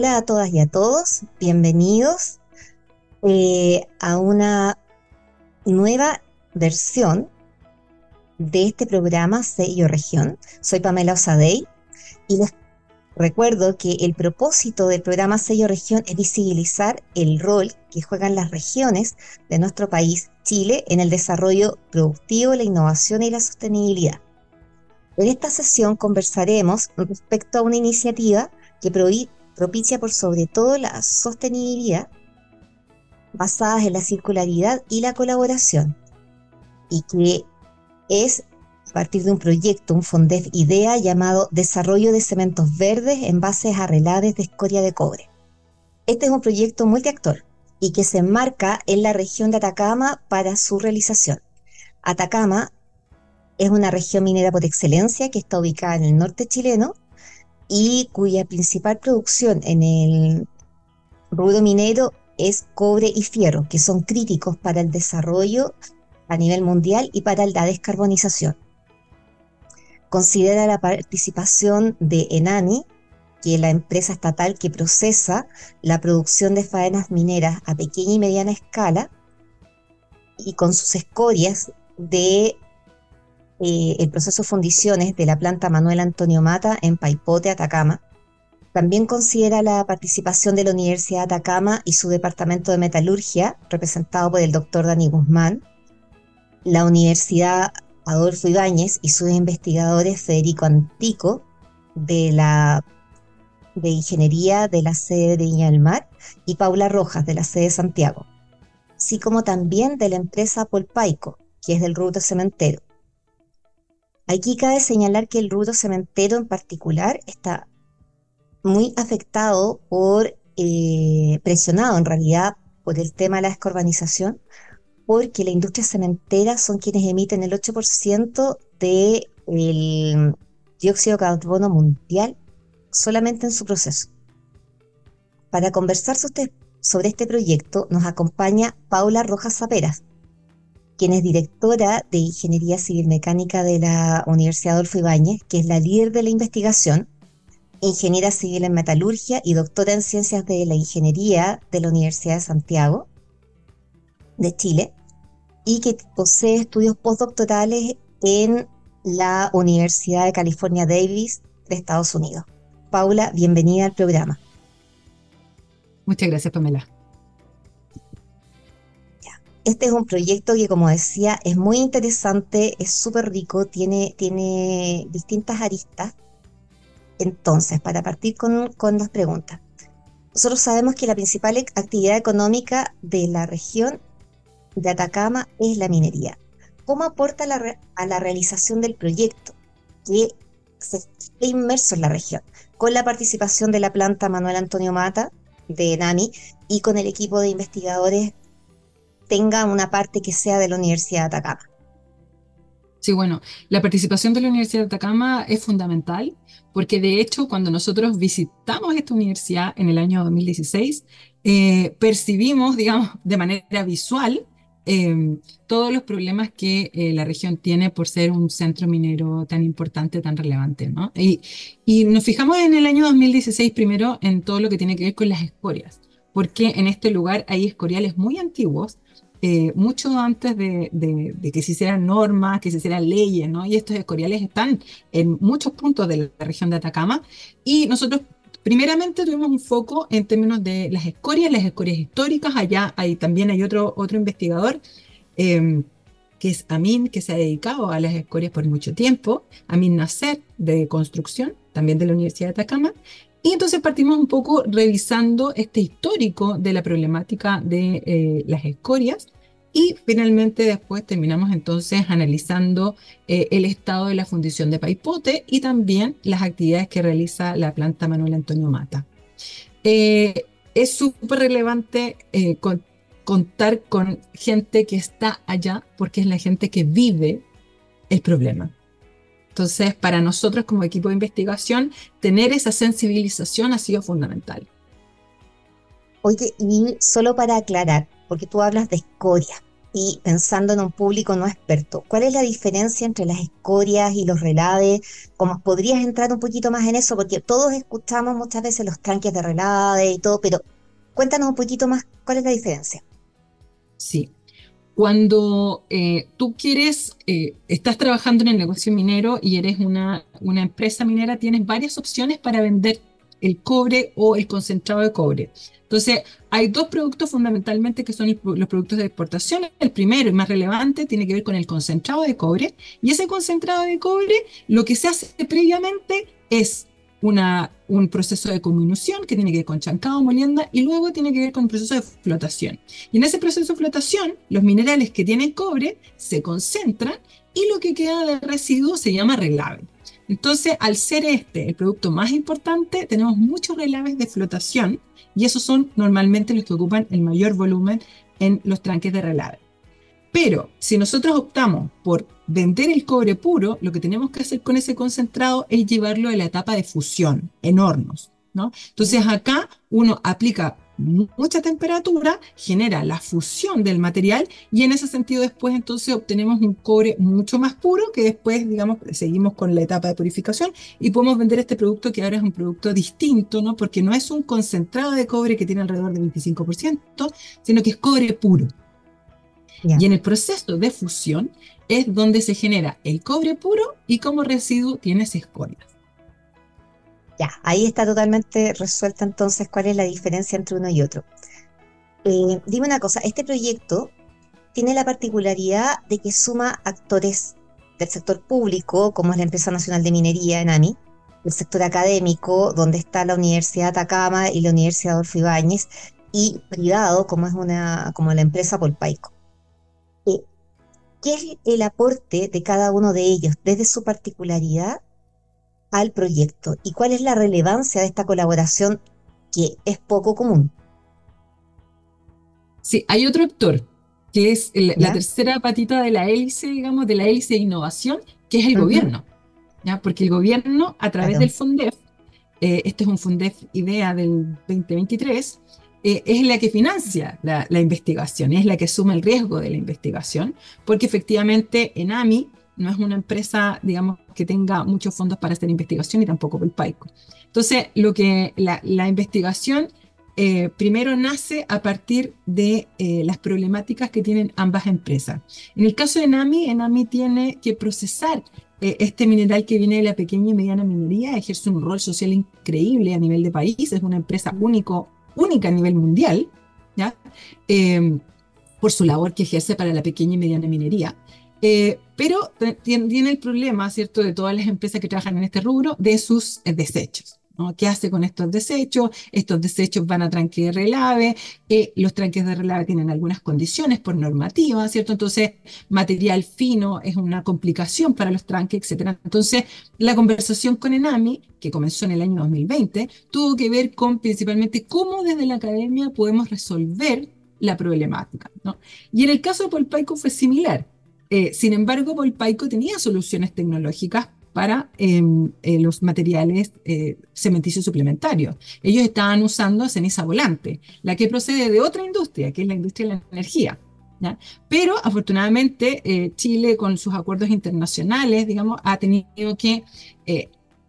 Hola a todas y a todos, bienvenidos eh, a una nueva versión de este programa Sello Región. Soy Pamela Osadey y les recuerdo que el propósito del programa Sello Región es visibilizar el rol que juegan las regiones de nuestro país, Chile, en el desarrollo productivo, la innovación y la sostenibilidad. En esta sesión conversaremos respecto a una iniciativa que propicia por sobre todo la sostenibilidad basadas en la circularidad y la colaboración y que es a partir de un proyecto, un FONDEF IDEA llamado Desarrollo de Cementos Verdes en bases a de escoria de cobre. Este es un proyecto multiactor y que se enmarca en la región de Atacama para su realización. Atacama es una región minera por excelencia que está ubicada en el norte chileno y cuya principal producción en el rubro minero es cobre y fierro, que son críticos para el desarrollo a nivel mundial y para la descarbonización. Considera la participación de Enani, que es la empresa estatal que procesa la producción de faenas mineras a pequeña y mediana escala, y con sus escorias de eh, el proceso fundiciones de la planta Manuel Antonio Mata en Paipote, Atacama. También considera la participación de la Universidad de Atacama y su departamento de metalurgia, representado por el doctor Dani Guzmán, la Universidad Adolfo Ibáñez y sus investigadores Federico Antico de la de Ingeniería de la sede de Viña del Mar y Paula Rojas de la sede de Santiago, así como también de la empresa Polpaico, que es del rubro cementero. Aquí cabe señalar que el rubro cementero en particular está muy afectado por, eh, presionado en realidad por el tema de la descarbonización, porque la industria cementera son quienes emiten el 8% del dióxido de carbono mundial solamente en su proceso. Para conversar sobre este proyecto nos acompaña Paula Rojas Zaperas, quien es directora de Ingeniería Civil Mecánica de la Universidad Adolfo Ibáñez, que es la líder de la investigación, ingeniera civil en metalurgia y doctora en ciencias de la ingeniería de la Universidad de Santiago de Chile, y que posee estudios postdoctorales en la Universidad de California Davis de Estados Unidos. Paula, bienvenida al programa. Muchas gracias, Pamela. Este es un proyecto que, como decía, es muy interesante, es súper rico, tiene, tiene distintas aristas. Entonces, para partir con, con las preguntas, nosotros sabemos que la principal actividad económica de la región de Atacama es la minería. ¿Cómo aporta a la realización del proyecto que se esté inmerso en la región? Con la participación de la planta Manuel Antonio Mata de NAMI y con el equipo de investigadores tenga una parte que sea de la Universidad de Atacama. Sí, bueno, la participación de la Universidad de Atacama es fundamental porque de hecho cuando nosotros visitamos esta universidad en el año 2016, eh, percibimos, digamos, de manera visual Em, todos los problemas que eh, la región tiene por ser un centro minero tan importante, tan relevante. ¿no? Y, nos fijamos en el año 2016 primero en todo lo que tiene que ver con las escorias, porque en este lugar hay escoriales muy antiguos, eh, mucho antes de, de, que se hicieran normas, que se hicieran leyes, ¿no? Y estos escoriales están en muchos puntos de la región de Atacama y nosotros Primeramente tuvimos un foco en términos de las escorias, las escorias históricas. Allá hay, también hay otro, otro investigador em, que es Amin, que se ha dedicado a las escorias por mucho tiempo. Amin Nasser, de construcción, también de la Universidad de Atacama. Y entonces partimos un poco revisando este histórico de la problemática de eh, las escorias y finalmente después terminamos entonces analizando eh, el estado de la fundición de Paipote y también las actividades que realiza la planta Manuel Antonio Mata. Eh, es súper relevante eh, contar con gente que está allá porque es la gente que vive el problema. Entonces, para nosotros como equipo de investigación, tener esa sensibilización ha sido fundamental. Oye, y solo para aclarar, porque tú hablas de escoria. y pensando en un público no experto, ¿cuál es la diferencia entre las escorias y los relaves? ¿Cómo podrías entrar un poquito más en eso? Porque todos escuchamos muchas veces los tranques de relave y todo, pero cuéntanos un poquito más cuál es la diferencia. Sí. Cuando eh, tú quieres, eh, estás trabajando en el negocio minero y eres una, una empresa minera, tienes varias opciones para vender el cobre o el concentrado de cobre. Entonces, hay dos productos fundamentalmente que son los productos de exportación. El primero y más relevante tiene que ver con el concentrado de cobre. Y ese concentrado de cobre, lo que se hace previamente es un proceso de combinación que tiene que ver con chancado, molienda, y luego tiene que ver con el proceso de flotación. Y en ese proceso de flotación, los minerales que tienen cobre se concentran y lo que queda de residuo se llama relave. Entonces, al ser este el producto más importante, tenemos muchos relaves de flotación y esos son normalmente los que ocupan el mayor volumen en los tranques de relave. Pero si nosotros optamos por vender el cobre puro, lo que tenemos que hacer con ese concentrado es llevarlo a la etapa de fusión en hornos. ¿no? Entonces acá uno aplica mucha temperatura, genera la fusión del material y en ese sentido después entonces obtenemos un cobre mucho más puro que después, digamos, seguimos con la etapa de purificación y podemos vender este producto que ahora es un producto distinto, ¿no? Porque no es un concentrado de cobre que tiene alrededor del 25%, sino que es cobre puro. Y en el proceso de fusión es donde se genera el cobre puro y como residuo tienes escorias. Ya, ahí está totalmente resuelta entonces cuál es la diferencia entre uno y otro. Eh, dime una cosa, este proyecto tiene la particularidad de que suma actores del sector público, como es la Empresa Nacional de Minería, ENAMI, del sector académico, donde está la Universidad de Atacama y la Universidad Adolfo Ibáñez, y privado, como es una, como la empresa Polpaico. ¿Qué es el aporte de cada uno de ellos desde su particularidad al proyecto y cuál es la relevancia de esta colaboración que es poco común. Sí, hay otro actor, que es la tercera patita de la hélice, digamos, de la hélice de innovación, que es el gobierno. ¿ya? Porque el gobierno, a través del FUNDEF, eh, este es un FUNDEF IDEA del 2023, eh, es la que financia la, investigación, es la que suma el riesgo de la investigación, porque efectivamente en AMI no es una empresa, digamos, que tenga muchos fondos para hacer investigación y tampoco el PAICO. Entonces, lo que la, investigación eh, primero nace a partir de eh, las problemáticas que tienen ambas empresas. En el caso de NAMI, NAMI tiene que procesar este mineral que viene de la pequeña y mediana minería, ejerce un rol social increíble a nivel de país, es una empresa único, única a nivel mundial, ¿ya? por su labor que ejerce para la pequeña y mediana minería. Eh, pero tiene el problema, ¿cierto?, de todas las empresas que trabajan en este rubro, de sus eh, desechos. ¿Qué hace con estos desechos? Estos desechos van a tranque de relave, eh, los tranques de relave tienen algunas condiciones por normativa, ¿cierto? Entonces, material fino es una complicación para los tranques, etc. Entonces, la conversación con Enami, que comenzó en el año 2020, tuvo que ver con principalmente cómo desde la academia podemos resolver la problemática, ¿no? Y en el caso de Polpaico fue similar eh, sin embargo, Polpaico tenía soluciones tecnológicas para em, eh, los materiales eh, cementicios suplementarios. Ellos estaban usando ceniza volante, la que procede de otra industria, que es la industria de la energía. Pero afortunadamente Chile con sus acuerdos internacionales, digamos, ha tenido que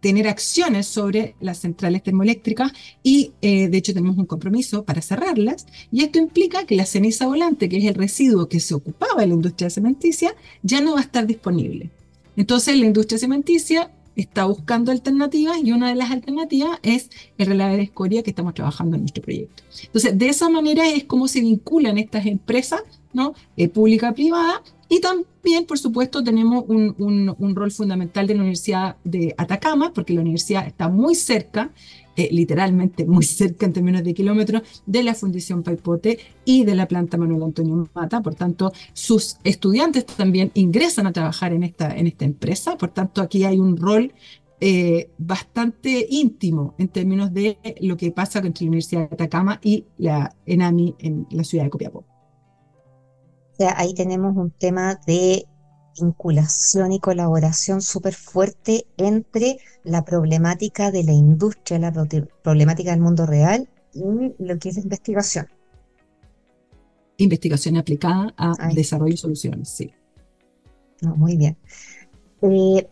tener acciones sobre las centrales termoeléctricas y eh, de hecho tenemos un compromiso para cerrarlas y esto implica que la ceniza volante, que es el residuo que se ocupaba en la industria cementicia, ya no va a estar disponible. Entonces la industria cementicia está buscando alternativas y una de las alternativas es el relave de escoria que estamos trabajando en nuestro proyecto. Entonces, de esa manera es como se vinculan estas empresas, ¿no? Eh, pública-privada, y también, por supuesto, tenemos un, un, rol fundamental de la Universidad de Atacama, porque la universidad está muy cerca, eh, literalmente muy cerca en términos de kilómetros, de la Fundación Paipote y de la planta Manuel Antonio Mata. Por tanto, sus estudiantes también ingresan a trabajar en esta, en esta empresa. Por tanto, aquí hay un rol eh, bastante íntimo en términos de lo que pasa entre la Universidad de Atacama y la ENAMI en la ciudad de Copiapó ahí tenemos un tema de vinculación y colaboración súper fuerte entre la problemática de la industria, la problemática del mundo real y lo que es la investigación. investigación aplicada a desarrollo y soluciones. Sí. muy bien. Eh,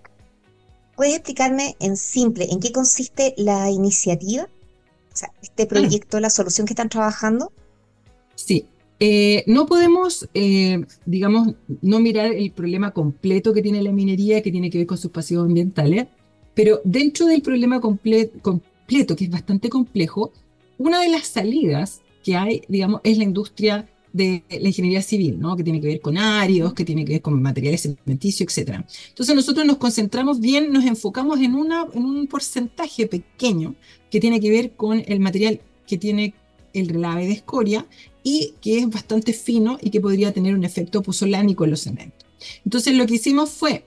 ¿Puedes explicarme en simple en qué consiste la iniciativa? O sea, este proyecto, la solución que están trabajando. Sí, eh, no podemos, eh, digamos, no mirar el problema completo que tiene la minería, que tiene que ver con sus pasivos ambientales, pero dentro del problema completo, que es bastante complejo, una de las salidas que hay, digamos, es la industria de la ingeniería civil, ¿no? que tiene que ver con áreos, que tiene que ver con materiales cementicios, etc. Entonces nosotros nos concentramos bien, nos enfocamos en, una, en un porcentaje pequeño que tiene que ver con el material que tiene el relave de escoria y que es bastante fino y que podría tener un efecto puzolánico en los cementos. Entonces lo que hicimos fue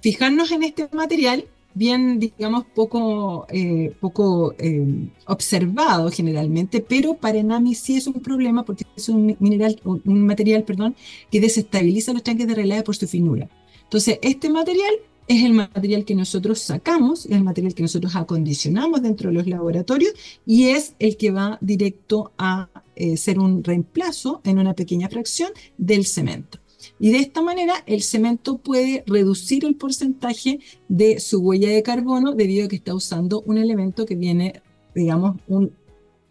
fijarnos en este material bien, digamos, poco, eh, poco eh, observado generalmente, pero para Enami sí es un problema porque es un, mineral, un material perdón, que desestabiliza los tanques de relave por su finura. Entonces, este material es el material que nosotros sacamos, es el material que nosotros acondicionamos dentro de los laboratorios y es el que va directo a eh, ser un reemplazo en una pequeña fracción del cemento. Y de esta manera el cemento puede reducir el porcentaje de su huella de carbono debido a que está usando un elemento que viene, digamos, un,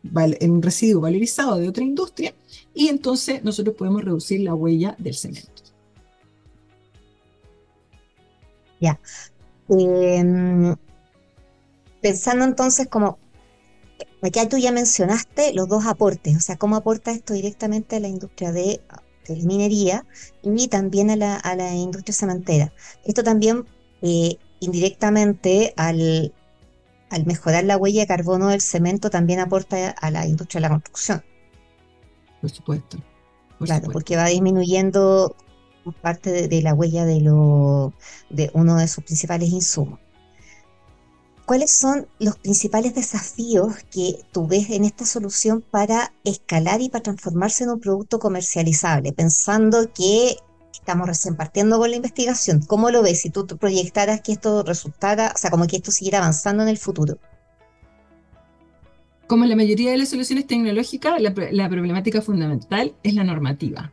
un residuo valorizado de otra industria y entonces nosotros podemos reducir la huella del cemento. Ya. Em, pensando entonces como, aquí tú ya mencionaste los dos aportes, o sea, cómo aporta esto directamente a la industria de de minería y también a la, a la industria cementera. Esto también eh, indirectamente al, al mejorar la huella de carbono del cemento también aporta a la industria de la construcción. Por supuesto. claro, porque va disminuyendo parte de, la huella de, lo, de uno de sus principales insumos. ¿Cuáles son los principales desafíos que tú ves en esta solución para escalar y para transformarse en un producto comercializable? Pensando que estamos recién partiendo con la investigación. ¿Cómo lo ves si tú proyectaras que esto resultara, o sea, como que esto siguiera avanzando en el futuro? Como la mayoría de las soluciones tecnológicas, la, la problemática fundamental es la normativa.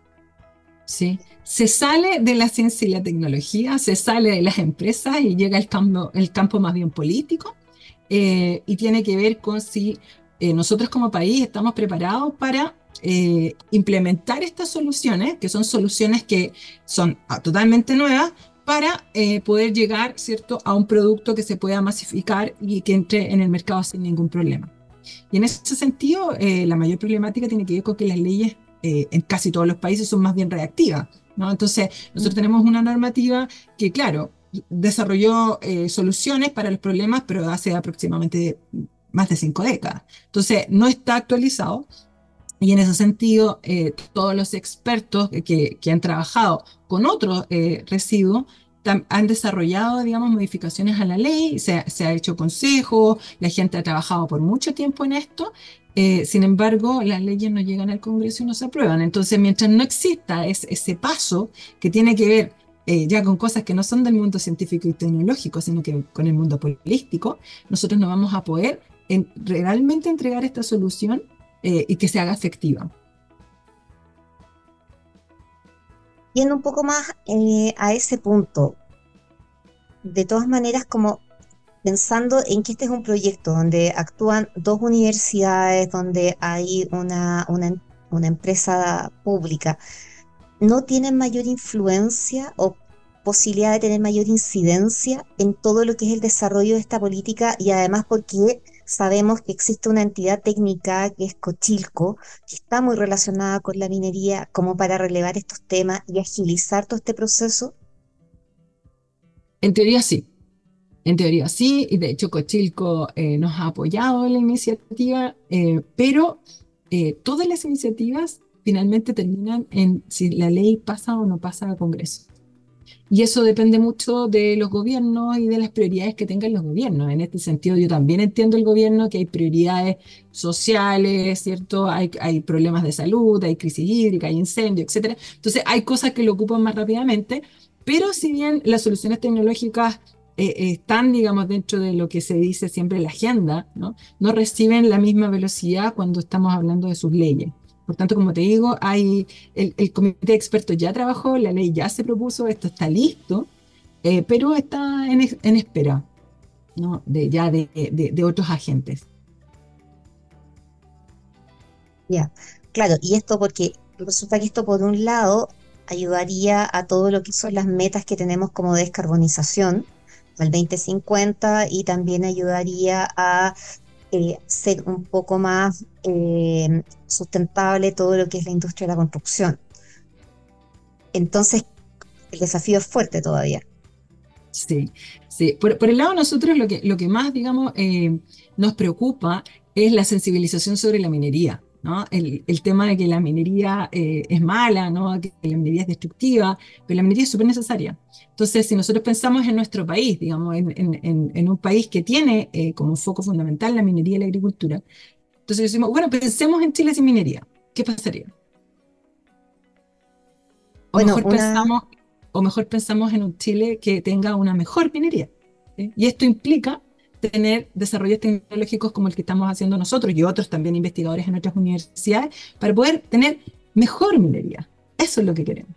¿sí? Se sale de la ciencia y la tecnología, se sale de las empresas y llega el campo, el campo más bien político eh, y tiene que ver con si eh, nosotros como país estamos preparados para eh, implementar estas soluciones, que son soluciones que son ah, totalmente nuevas, para poder llegar ¿cierto? a un producto que se pueda masificar y que entre en el mercado sin ningún problema. Y en ese sentido, la mayor problemática tiene que ver con que las leyes en casi todos los países son más bien reactivas. ¿No? Entonces, nosotros tenemos una normativa que, claro, desarrolló eh, soluciones para los problemas, pero hace aproximadamente más de cinco décadas. Entonces, no está actualizado. Y en ese sentido, eh, todos los expertos que, que, han trabajado con otros residuos han desarrollado, digamos, modificaciones a la ley, se, se, ha hecho consejo, la gente ha trabajado por mucho tiempo en esto eh, sin embargo, las leyes no llegan al Congreso y no se aprueban. Entonces, mientras no exista ese paso que tiene que ver eh, ya con cosas que no son del mundo científico y tecnológico, sino que con el mundo político, nosotros no vamos a poder realmente entregar esta solución eh, y que se haga efectiva. Yendo un poco más a ese punto, de todas maneras, como pensando en que este es un proyecto donde actúan dos universidades, donde hay una, una, empresa pública, ¿no tienen mayor influencia o posibilidad de tener mayor incidencia en todo lo que es el desarrollo de esta política y además porque sabemos que existe una entidad técnica que es Cochilco, que está muy relacionada con la minería como para relevar estos temas y agilizar todo este proceso? En teoría sí, en teoría sí, y de hecho Cochilco eh, nos ha apoyado en la iniciativa, eh, pero eh, todas las iniciativas finalmente terminan en si la ley pasa o no pasa al Congreso. Y eso depende mucho de los gobiernos y de las prioridades que tengan los gobiernos. En este sentido, yo también entiendo el gobierno que hay prioridades sociales, ¿cierto? Hay, hay problemas de salud, hay crisis hídrica, hay incendio, etc. Entonces, hay cosas que lo ocupan más rápidamente, pero si bien las soluciones tecnológicas eh, están, digamos, dentro de lo que se dice siempre la agenda, ¿no? no reciben la misma velocidad cuando estamos hablando de sus leyes. Por tanto, como te digo, hay el, comité de expertos ya trabajó, la ley ya se propuso, esto está listo, eh, pero está en, en espera ¿no? de, ya de, de, otros agentes. Ya, claro, y esto porque resulta que esto por un lado ayudaría a todo lo que son las metas que tenemos como descarbonización al 2050 y también ayudaría a eh, ser un poco más eh, sustentable todo lo que es la industria de la construcción. Entonces, el desafío es fuerte todavía. Sí, sí. Por, el lado nosotros lo que, lo que más, digamos, eh, nos preocupa es la sensibilización sobre la minería. ¿No? El, tema de que la minería es mala, ¿no? que la minería es destructiva, pero la minería es súper necesaria. Entonces, si nosotros pensamos en nuestro país, digamos, en, un país que tiene eh, como foco fundamental la minería y la agricultura, entonces decimos, bueno, pensemos en Chile sin minería, ¿qué pasaría? O, mejor, pensamos, o mejor pensamos en un Chile que tenga una mejor minería. Y esto implica tener desarrollos tecnológicos como el que estamos haciendo nosotros y otros también investigadores en otras universidades para poder tener mejor minería. Eso es lo que queremos.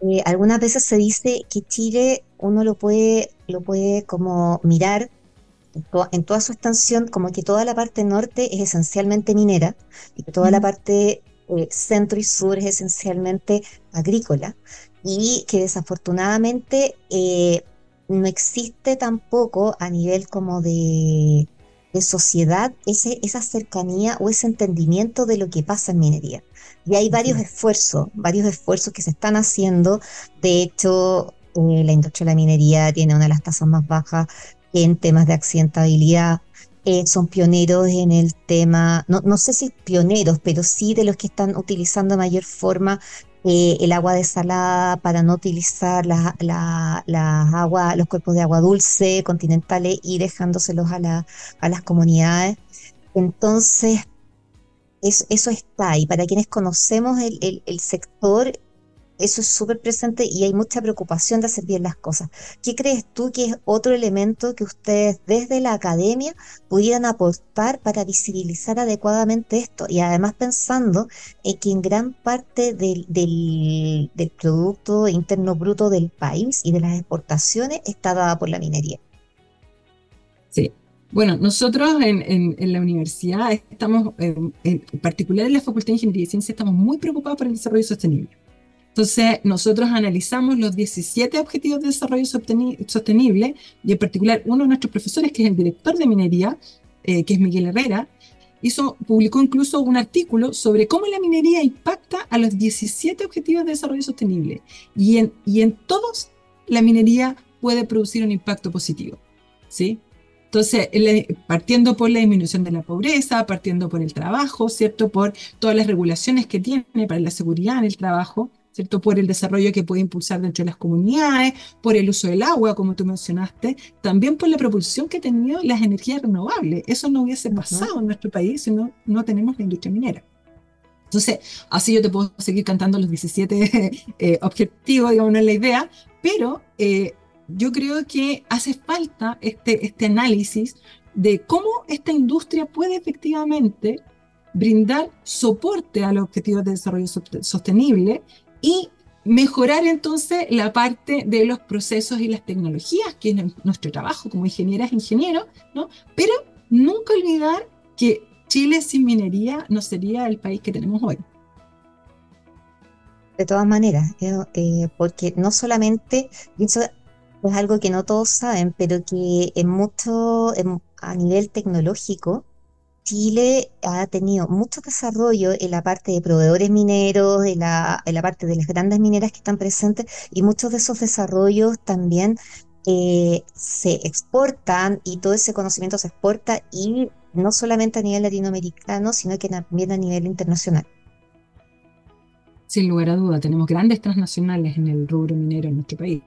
Eh, algunas veces se dice que Chile uno lo puede, lo puede como mirar en, toda su extensión, como que toda la parte norte es esencialmente minera y que toda la parte eh, centro y sur es esencialmente agrícola y que desafortunadamente eh, no existe tampoco a nivel como de, de sociedad ese, esa cercanía o ese entendimiento de lo que pasa en minería. Y hay varios esfuerzos, varios esfuerzos que se están haciendo. De hecho, eh, la industria de la minería tiene una de las tasas más bajas en temas de accidentabilidad. Eh, son pioneros en el tema, no, no sé si pioneros, pero sí de los que están utilizando de mayor forma eh, el agua desalada para no utilizar la, agua, los cuerpos de agua dulce continentales y dejándoselos a, a las comunidades. Entonces, eso, está ahí. Para quienes conocemos el, sector, eso es súper presente y hay mucha preocupación de hacer bien las cosas. ¿Qué crees tú que es otro elemento que ustedes desde la academia pudieran aportar para visibilizar adecuadamente esto? Y además pensando en que en gran parte del, Producto Interno Bruto del país y de las exportaciones está dada por la minería. Sí, bueno, nosotros en, la universidad estamos, en, particular en la Facultad de Ingeniería y Ciencia, estamos muy preocupados por el desarrollo sostenible. Entonces, nosotros analizamos los 17 objetivos de desarrollo sostenible y en particular uno de nuestros profesores, que es el director de minería, eh, que es Miguel Herrera, hizo, publicó incluso un artículo sobre cómo la minería impacta a los 17 objetivos de desarrollo sostenible. Y en, y en todos, la minería puede producir un impacto positivo. ¿sí? Entonces, partiendo por la disminución de la pobreza, partiendo por el trabajo, ¿cierto? Por todas las regulaciones que tiene para la seguridad en el trabajo, ¿cierto? Por el desarrollo que puede impulsar dentro de las comunidades, por el uso del agua, como tú mencionaste, también por la propulsión que ha tenido las energías renovables. Eso no hubiese pasado en nuestro país si no, no tenemos la industria minera. Entonces, así yo te puedo seguir cantando los 17 eh, objetivos, digamos, no es la idea, pero eh, yo creo que hace falta este, este análisis de cómo esta industria puede efectivamente brindar soporte a los objetivos de desarrollo sostenible y mejorar entonces la parte de los procesos y las tecnologías, que es nuestro trabajo como ingenieras e ingenieros, ¿no? Pero nunca olvidar que Chile sin minería no sería el país que tenemos hoy. De todas maneras, eh, eh, porque no solamente, es algo que no todos saben, pero que en mucho, a nivel tecnológico, Chile ha tenido mucho desarrollo en la parte de proveedores mineros, en la, en la parte de las grandes mineras que están presentes, y muchos de esos desarrollos también eh, se exportan y todo ese conocimiento se exporta y no solamente a nivel latinoamericano, sino que también a nivel internacional. Sin lugar a duda, tenemos grandes transnacionales en el rubro minero en nuestro país.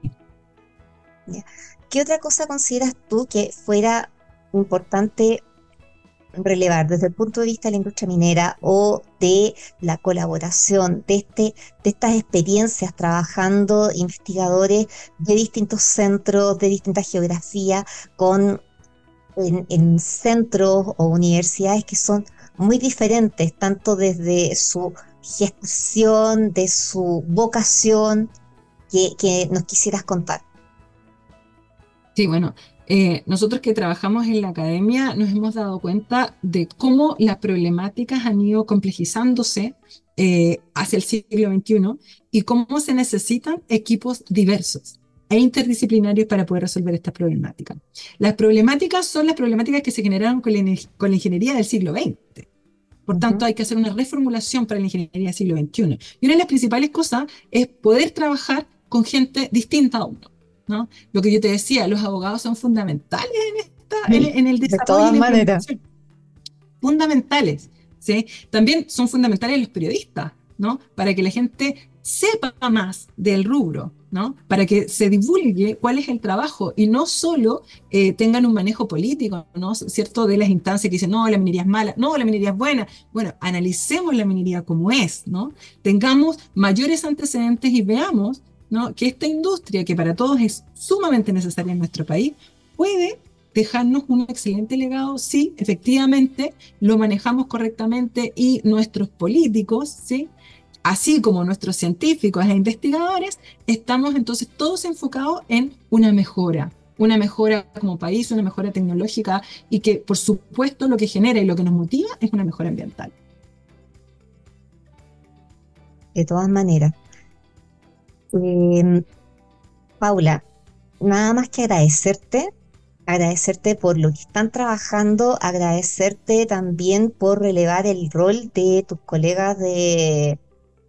¿Qué otra cosa consideras tú que fuera importante relevar desde el punto de vista de la industria minera o de la colaboración, de, este, de estas experiencias trabajando investigadores de distintos centros, de distintas geografías, con en, centros o universidades que son muy diferentes, tanto desde su gestión, de su vocación, que, nos quisieras contar. Sí, bueno, eh, nosotros que trabajamos en la academia nos hemos dado cuenta de cómo las problemáticas han ido complejizándose eh, hacia el siglo XXI y cómo se necesitan equipos diversos e interdisciplinarios para poder resolver estas problemáticas. Las problemáticas son las problemáticas que se generaron con la, ingeniería del siglo XX. Por tanto, hay que hacer una reformulación para la ingeniería del siglo XXI. Y una de las principales cosas es poder trabajar con gente distinta a uno. ¿No? Lo que yo te decía, los abogados son fundamentales en, esta, en, el desarrollo. De todas maneras. Fundamentales. ¿sí? También son fundamentales los periodistas, ¿no? Para que la gente sepa más del rubro, ¿no? Para que se divulgue cuál es el trabajo y no solo eh, tengan un manejo político, ¿no? ¿Cierto? De las instancias que dicen, no, la minería es mala, no, la minería es buena. Bueno, analicemos la minería como es, ¿no? Tengamos mayores antecedentes y veamos, Que esta industria, que para todos es sumamente necesaria en nuestro país, puede dejarnos un excelente legado si efectivamente lo manejamos correctamente y nuestros políticos, ¿sí? así como nuestros científicos e investigadores, estamos entonces todos enfocados en una mejora, una mejora como país, una mejora tecnológica y que por supuesto lo que genera y lo que nos motiva es una mejora ambiental. De todas maneras. Em, Paula, nada más que agradecerte, agradecerte por lo que están trabajando, agradecerte también por relevar el rol de tus colegas de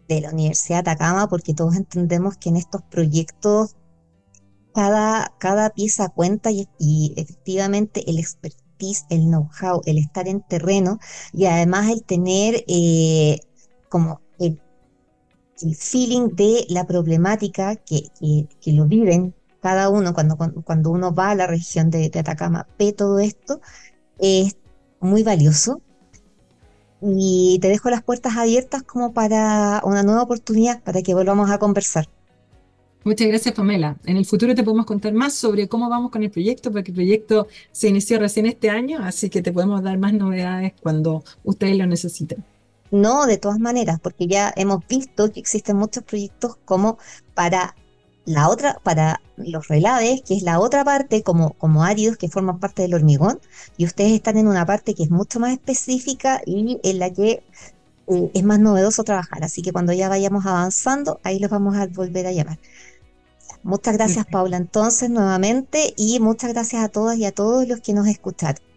la Universidad de Atacama, porque todos entendemos que en estos proyectos cada, pieza cuenta y, efectivamente el expertise, el know-how, el estar en terreno y además el tener eh, como el, feeling de la problemática que, que, lo viven cada uno cuando, cuando uno va a la región de, de Atacama, ve todo esto, es muy valioso y te dejo las puertas abiertas como para una nueva oportunidad, para que volvamos a conversar. Muchas gracias, Pamela. En el futuro te podemos contar más sobre cómo vamos con el proyecto, porque el proyecto se inició recién este año, así que te podemos dar más novedades cuando ustedes lo necesiten. No, de todas maneras, porque ya hemos visto que existen muchos proyectos como para la otra, para los relaves, que es la otra parte, como, como áridos que forman parte del hormigón, y ustedes están en una parte que es mucho más específica y en la que eh, es más novedoso trabajar. Así que cuando ya vayamos avanzando, ahí los vamos a volver a llamar. Muchas gracias, Paula, entonces, nuevamente, y muchas gracias a todas y a todos los que nos escucharon.